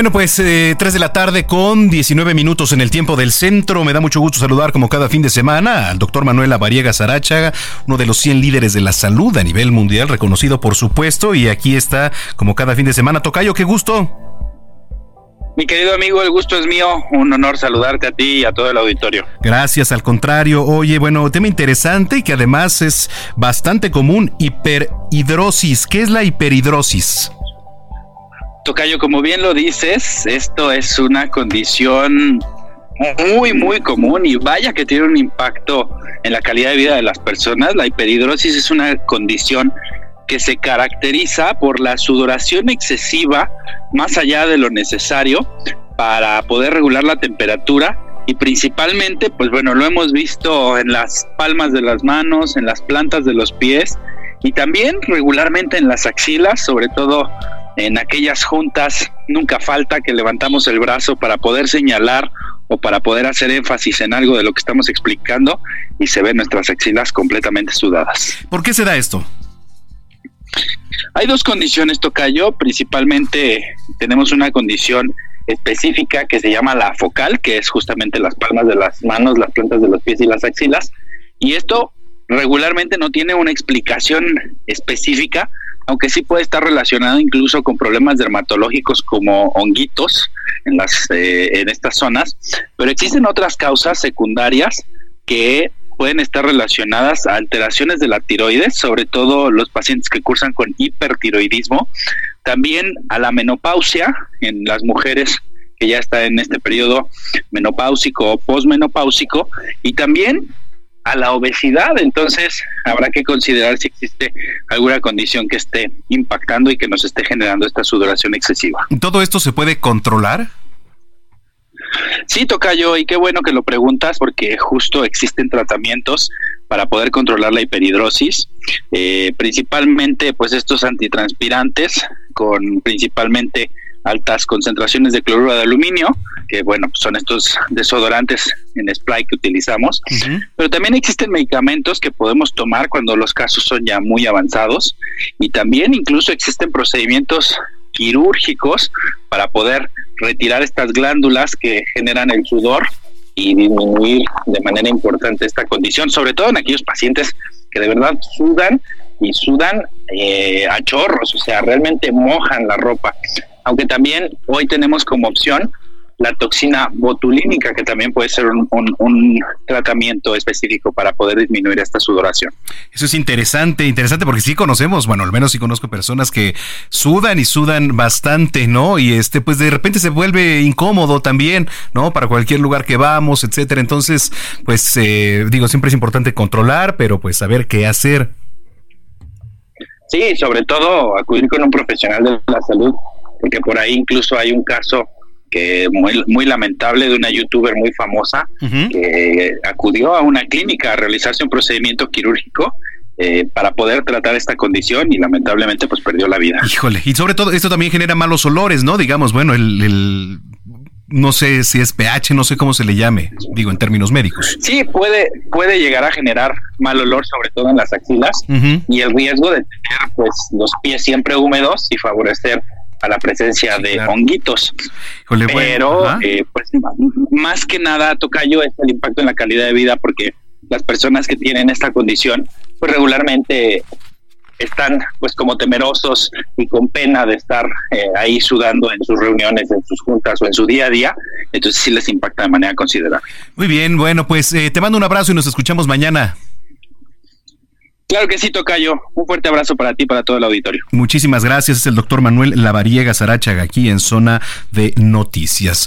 Bueno, pues eh, 3 de la tarde con 19 minutos en el tiempo del centro. Me da mucho gusto saludar como cada fin de semana al doctor Manuel Avariega Sarachaga, uno de los 100 líderes de la salud a nivel mundial, reconocido por supuesto. Y aquí está como cada fin de semana. Tocayo, qué gusto. Mi querido amigo, el gusto es mío. Un honor saludarte a ti y a todo el auditorio. Gracias, al contrario. Oye, bueno, tema interesante y que además es bastante común, hiperhidrosis. ¿Qué es la hiperhidrosis? Tocayo, como bien lo dices, esto es una condición muy, muy común y vaya que tiene un impacto en la calidad de vida de las personas. La hiperhidrosis es una condición que se caracteriza por la sudoración excesiva más allá de lo necesario para poder regular la temperatura y principalmente, pues bueno, lo hemos visto en las palmas de las manos, en las plantas de los pies y también regularmente en las axilas, sobre todo en aquellas juntas, nunca falta que levantamos el brazo para poder señalar o para poder hacer énfasis en algo de lo que estamos explicando y se ven nuestras axilas completamente sudadas. ¿Por qué se da esto? Hay dos condiciones, Tocayo. Principalmente tenemos una condición específica que se llama la focal, que es justamente las palmas de las manos, las plantas de los pies y las axilas. Y esto regularmente no tiene una explicación específica, aunque sí puede estar relacionado incluso con problemas dermatológicos como honguitos en, las, eh, en estas zonas. Pero existen otras causas secundarias que pueden estar relacionadas a alteraciones de la tiroides, sobre todo los pacientes que cursan con hipertiroidismo, también a la menopausia en las mujeres que ya están en este periodo menopáusico o posmenopáusico y también a la obesidad. Entonces, habrá que considerar si existe alguna condición que esté impactando y que nos esté generando esta sudoración excesiva. ¿Todo esto se puede controlar? Sí, Tocayo, y qué bueno que lo preguntas porque justo existen tratamientos para poder controlar la hiperhidrosis, eh, principalmente pues estos antitranspirantes con principalmente altas concentraciones de cloruro de aluminio, que bueno, son estos desodorantes en spray que utilizamos, pero también existen medicamentos que podemos tomar cuando los casos son ya muy avanzados. Y también incluso existen procedimientos quirúrgicos para poder retirar estas glándulas que generan el sudor y disminuir de manera importante esta condición, sobre todo en aquellos pacientes que de verdad sudan y sudan eh, a chorros, o sea, realmente mojan la ropa. Aunque también hoy tenemos como opción la toxina botulínica, que también puede ser un, tratamiento específico para poder disminuir esta sudoración. Eso es interesante, interesante porque sí conocemos, bueno, al menos sí conozco personas que sudan y sudan bastante, ¿no? Y este, pues de repente se vuelve incómodo también, ¿no? Para cualquier lugar que vamos, etcétera. Entonces, pues eh, digo, siempre es importante controlar, pero pues saber qué hacer. Sí, sobre todo acudir con un profesional de la salud, porque por ahí incluso hay un caso que muy, muy lamentable de una youtuber muy famosa que acudió a una clínica a realizarse un procedimiento quirúrgico eh, para poder tratar esta condición y lamentablemente pues perdió la vida. Híjole, y sobre todo esto también genera malos olores, ¿no? Digamos, bueno, el, no sé si es pH, no sé cómo se le llame, digo en términos médicos. Sí, puede, puede llegar a generar mal olor, sobre todo en las axilas, y el riesgo de tener pues los pies siempre húmedos y favorecer a la presencia de honguitos. Pero, eh, pues, más que nada, Tocayo, es el impacto en la calidad de vida, porque las personas que tienen esta condición, pues regularmente están pues como temerosos y con pena de estar eh, ahí sudando en sus reuniones, en sus juntas o en su día a día, entonces sí les impacta de manera considerable. Muy bien, bueno, pues eh, te mando un abrazo y nos escuchamos mañana. Claro que sí, Tocayo. Un fuerte abrazo para ti y para todo el auditorio. Muchísimas gracias. Es el doctor Manuel Lavariega Sarachaga aquí en Zona de Noticias.